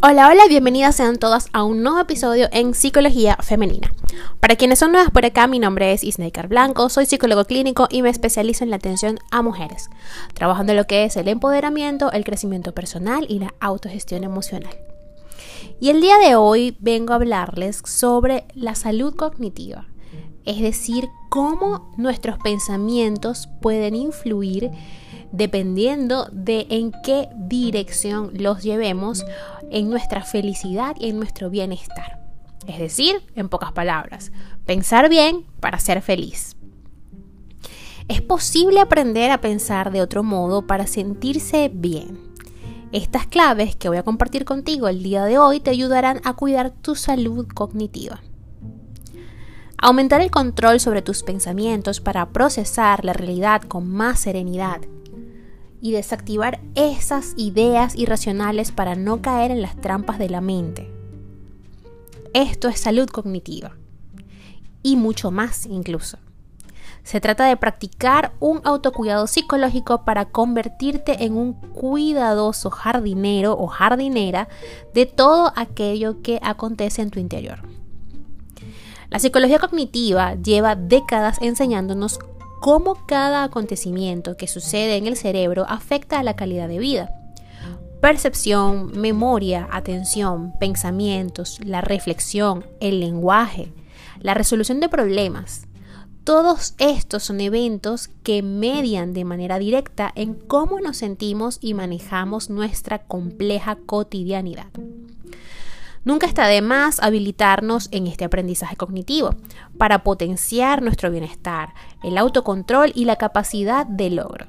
Hola, hola, bienvenidas sean todas a un nuevo episodio en Psicología Femenina. Para quienes son nuevas por acá, mi nombre es Isnaker Blanco, soy psicólogo clínico y me especializo en la atención a mujeres, trabajando en lo que es el empoderamiento, el crecimiento personal y la autogestión emocional. Y el día de hoy vengo a hablarles sobre la salud cognitiva, es decir, cómo nuestros pensamientos pueden influir dependiendo de en qué dirección los llevemos en nuestra felicidad y en nuestro bienestar. Es decir, en pocas palabras, pensar bien para ser feliz. Es posible aprender a pensar de otro modo para sentirse bien. Estas claves que voy a compartir contigo el día de hoy te ayudarán a cuidar tu salud cognitiva. Aumentar el control sobre tus pensamientos para procesar la realidad con más serenidad y desactivar esas ideas irracionales para no caer en las trampas de la mente. Esto es salud cognitiva y mucho más incluso. Se trata de practicar un autocuidado psicológico para convertirte en un cuidadoso jardinero o jardinera de todo aquello que acontece en tu interior. La psicología cognitiva lleva décadas enseñándonos cómo cada acontecimiento que sucede en el cerebro afecta a la calidad de vida. Percepción, memoria, atención, pensamientos, la reflexión, el lenguaje, la resolución de problemas. Todos estos son eventos que median de manera directa en cómo nos sentimos y manejamos nuestra compleja cotidianidad. Nunca está de más habilitarnos en este aprendizaje cognitivo para potenciar nuestro bienestar, el autocontrol y la capacidad de logro.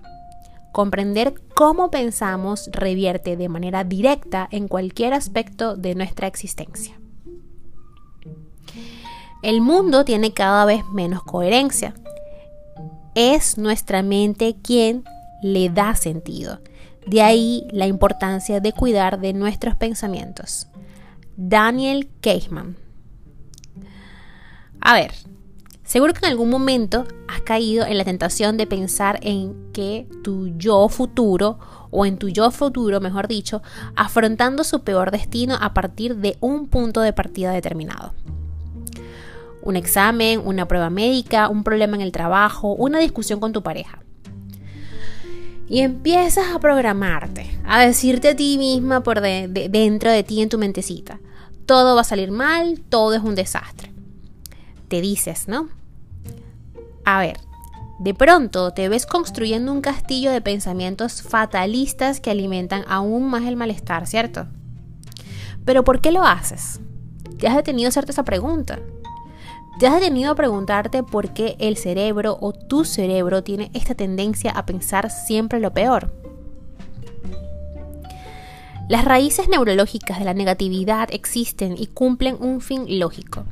Comprender cómo pensamos revierte de manera directa en cualquier aspecto de nuestra existencia. El mundo tiene cada vez menos coherencia. Es nuestra mente quien le da sentido. De ahí la importancia de cuidar de nuestros pensamientos. Daniel Kahneman. A ver, seguro que en algún momento has caído en la tentación de pensar en que tu yo futuro, o en tu yo futuro, mejor dicho, afrontando su peor destino a partir de un punto de partida determinado. Un examen, una prueba médica, un problema en el trabajo, una discusión con tu pareja. Y empiezas a programarte, a decirte a ti misma por dentro de ti en tu mentecita todo va a salir mal, todo es un desastre. Te dices, ¿no? A ver, de pronto te ves construyendo un castillo de pensamientos fatalistas que alimentan aún más el malestar, ¿cierto? Pero ¿por qué lo haces? ¿Te has detenido a hacerte esa pregunta? ¿Te has detenido a preguntarte por qué el cerebro o tu cerebro tiene esta tendencia a pensar siempre lo peor? Las raíces neurológicas de la negatividad existen y cumplen un fin lógico.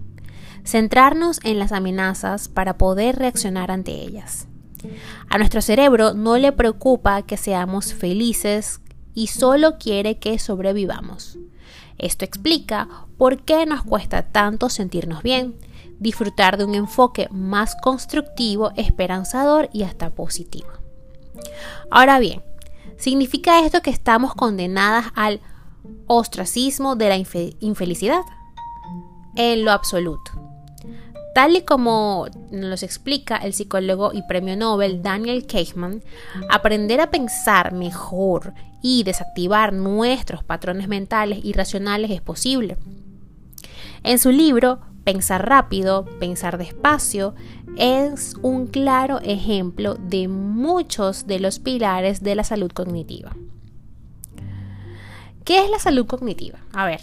Centrarnos en las amenazas para poder reaccionar ante ellas. A nuestro cerebro no le preocupa que seamos felices y solo quiere que sobrevivamos. Esto explica por qué nos cuesta tanto sentirnos bien, disfrutar de un enfoque más constructivo, esperanzador y hasta positivo. Ahora bien, ¿Significa esto que estamos condenadas al ostracismo de la infelicidad? En lo absoluto. Tal y como nos explica el psicólogo y premio Nobel Daniel Kahneman, aprender a pensar mejor y desactivar nuestros patrones mentales irracionales es posible. En su libro Pensar rápido, pensar despacio es un claro ejemplo de muchos de los pilares de la salud cognitiva. ¿Qué es la salud cognitiva? A ver,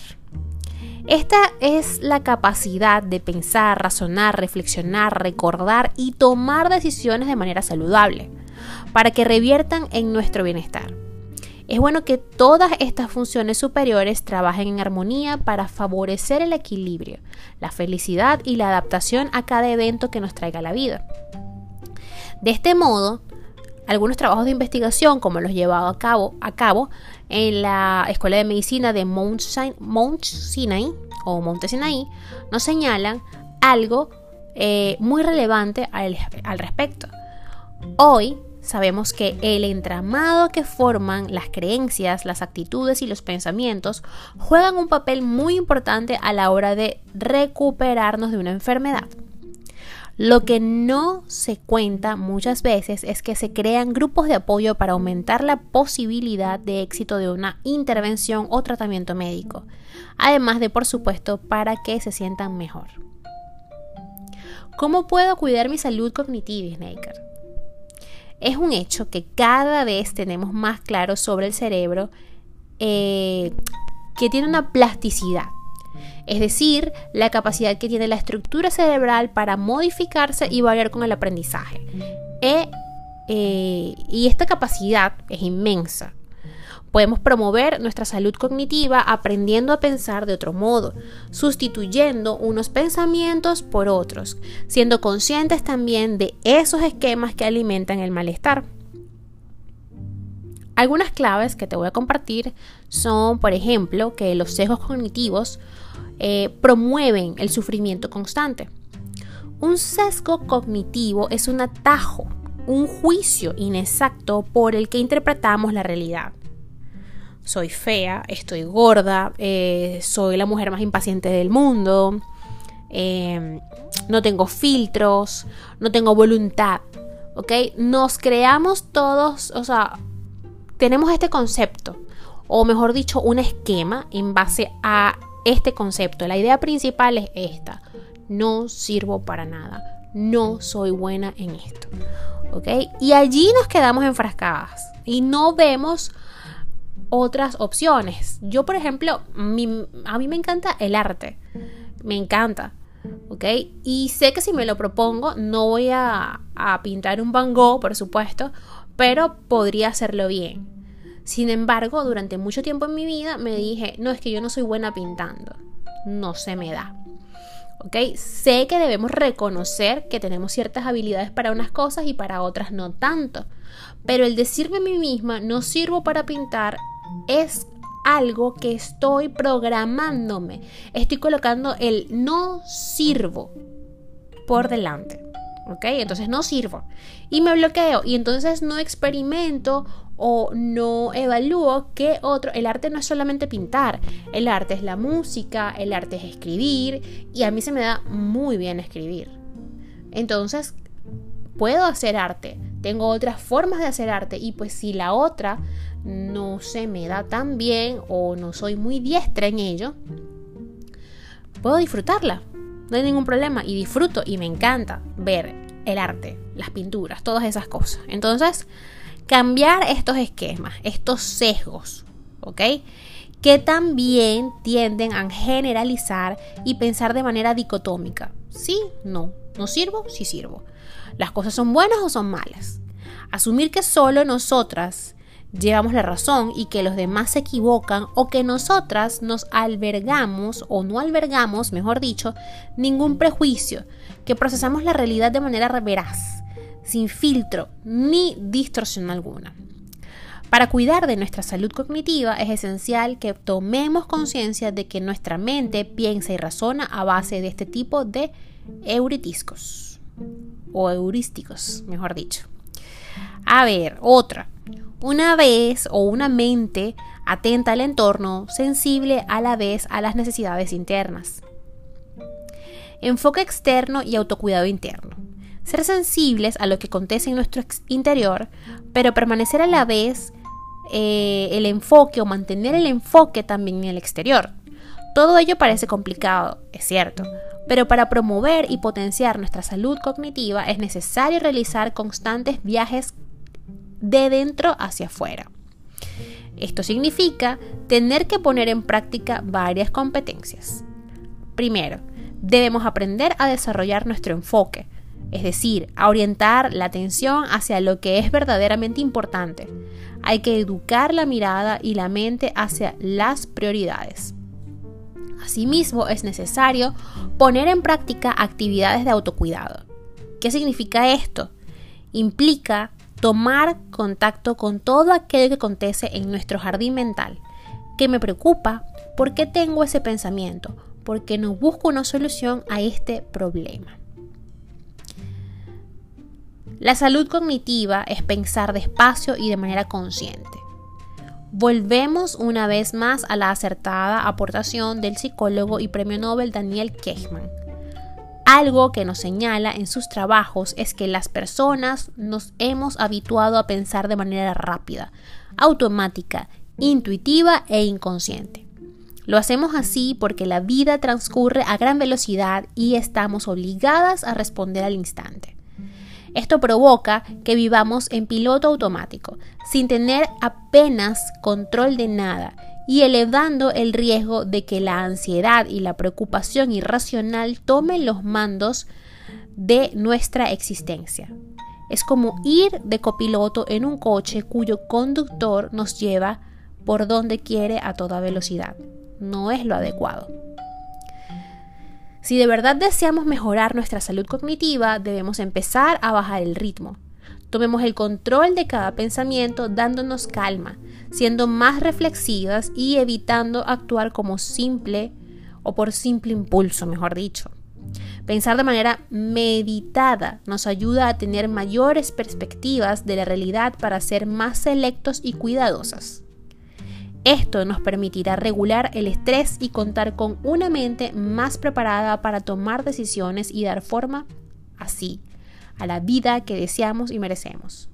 esta es la capacidad de pensar, razonar, reflexionar, recordar y tomar decisiones de manera saludable para que reviertan en nuestro bienestar. Es bueno que todas estas funciones superiores trabajen en armonía para favorecer el equilibrio, la felicidad y la adaptación a cada evento que nos traiga la vida. De este modo, algunos trabajos de investigación, como los llevados a cabo, en la Escuela de Medicina de Mount, Sinai o Monte Sinai, nos señalan algo eh, muy relevante al respecto. Hoy sabemos que el entramado que forman las creencias, las actitudes y los pensamientos juegan un papel muy importante a la hora de recuperarnos de una enfermedad. Lo que no se cuenta muchas veces es que se crean grupos de apoyo para aumentar la posibilidad de éxito de una intervención o tratamiento médico, además de, por supuesto, para que se sientan mejor. ¿Cómo puedo cuidar mi salud cognitiva, Snaker? Es un hecho que cada vez tenemos más claro sobre el cerebro eh, que tiene una plasticidad es decir, la capacidad que tiene la estructura cerebral para modificarse y variar con el aprendizaje. E, eh, y esta capacidad es inmensa. Podemos promover nuestra salud cognitiva aprendiendo a pensar de otro modo, sustituyendo unos pensamientos por otros, siendo conscientes también de esos esquemas que alimentan el malestar. Algunas claves que te voy a compartir son, por ejemplo, que los sesgos cognitivos eh, promueven el sufrimiento constante. Un sesgo cognitivo es un atajo, un juicio inexacto por el que interpretamos la realidad. Soy fea, estoy gorda, eh, soy la mujer más impaciente del mundo, eh, no tengo filtros, no tengo voluntad. ¿Ok? Nos creamos todos, o sea, tenemos este concepto, o mejor dicho, un esquema en base a este concepto. La idea principal es esta. No sirvo para nada. No soy buena en esto. ¿Ok? Y allí nos quedamos enfrascadas y no vemos otras opciones. Yo, por ejemplo, a mí me encanta el arte. Me encanta. ¿Ok? Y sé que si me lo propongo, no voy a, a pintar un Van Gogh, por supuesto, pero podría hacerlo bien. Sin embargo, durante mucho tiempo en mi vida me dije, no, es que yo no soy buena pintando, no se me da. ¿Ok? Sé que debemos reconocer que tenemos ciertas habilidades para unas cosas y para otras no tanto. Pero el decirme a mí misma, no sirvo para pintar, es algo que estoy programándome. Estoy colocando el no sirvo por delante. ¿Ok? Entonces no sirvo. Y me bloqueo. Y entonces no experimento o no evalúo que otro, el arte no es solamente pintar, el arte es la música, el arte es escribir y a mí se me da muy bien escribir. Entonces, puedo hacer arte, tengo otras formas de hacer arte y pues si la otra no se me da tan bien o no soy muy diestra en ello, puedo disfrutarla, no hay ningún problema y disfruto y me encanta ver el arte, las pinturas, todas esas cosas. Entonces, cambiar estos esquemas, estos sesgos, ¿ok? Que también tienden a generalizar y pensar de manera dicotómica. Sí, no, no sirvo, sí sirvo. Las cosas son buenas o son malas. Asumir que solo nosotras llevamos la razón y que los demás se equivocan o que nosotras nos albergamos o no albergamos, mejor dicho, ningún prejuicio, que procesamos la realidad de manera veraz sin filtro ni distorsión alguna. Para cuidar de nuestra salud cognitiva es esencial que tomemos conciencia de que nuestra mente piensa y razona a base de este tipo de euritiscos o heurísticos, mejor dicho. A ver, otra. Una vez o una mente atenta al entorno, sensible a la vez a las necesidades internas. Enfoque externo y autocuidado interno ser sensibles a lo que acontece en nuestro interior, pero permanecer a la vez eh, el enfoque o mantener el enfoque también en el exterior. Todo ello parece complicado, es cierto, pero para promover y potenciar nuestra salud cognitiva es necesario realizar constantes viajes de dentro hacia afuera. Esto significa tener que poner en práctica varias competencias. Primero, debemos aprender a desarrollar nuestro enfoque, es decir, a orientar la atención hacia lo que es verdaderamente importante. Hay que educar la mirada y la mente hacia las prioridades. Asimismo, es necesario poner en práctica actividades de autocuidado. ¿Qué significa esto? Implica tomar contacto con todo aquello que acontece en nuestro jardín mental. ¿Qué me preocupa? ¿Por qué tengo ese pensamiento? ¿Por qué no busco una solución a este problema? La salud cognitiva es pensar despacio y de manera consciente. Volvemos una vez más a la acertada aportación del psicólogo y premio Nobel Daniel Kahneman. Algo que nos señala en sus trabajos es que las personas nos hemos habituado a pensar de manera rápida, automática, intuitiva e inconsciente. Lo hacemos así porque la vida transcurre a gran velocidad y estamos obligadas a responder al instante. Esto provoca que vivamos en piloto automático, sin tener apenas control de nada y elevando el riesgo de que la ansiedad y la preocupación irracional tomen los mandos de nuestra existencia. Es como ir de copiloto en un coche cuyo conductor nos lleva por donde quiere a toda velocidad. No es lo adecuado. Si de verdad deseamos mejorar nuestra salud cognitiva, debemos empezar a bajar el ritmo. Tomemos el control de cada pensamiento dándonos calma, siendo más reflexivas y evitando actuar como simple o por simple impulso, mejor dicho. Pensar de manera meditada nos ayuda a tener mayores perspectivas de la realidad para ser más selectos y cuidadosas. Esto nos permitirá regular el estrés y contar con una mente más preparada para tomar decisiones y dar forma así a la vida que deseamos y merecemos.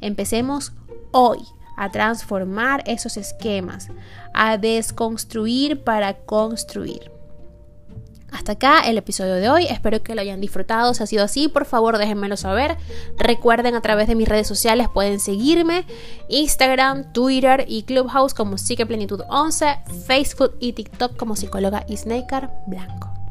Empecemos hoy a transformar esos esquemas, a desconstruir para construir. Hasta acá el episodio de hoy, espero que lo hayan disfrutado, si ha sido así, por favor déjenmelo saber. Recuerden a través de mis redes sociales pueden seguirme, Instagram, Twitter y Clubhouse como Psique Plenitud 11, Facebook y TikTok como psicóloga Isnaker Blanco.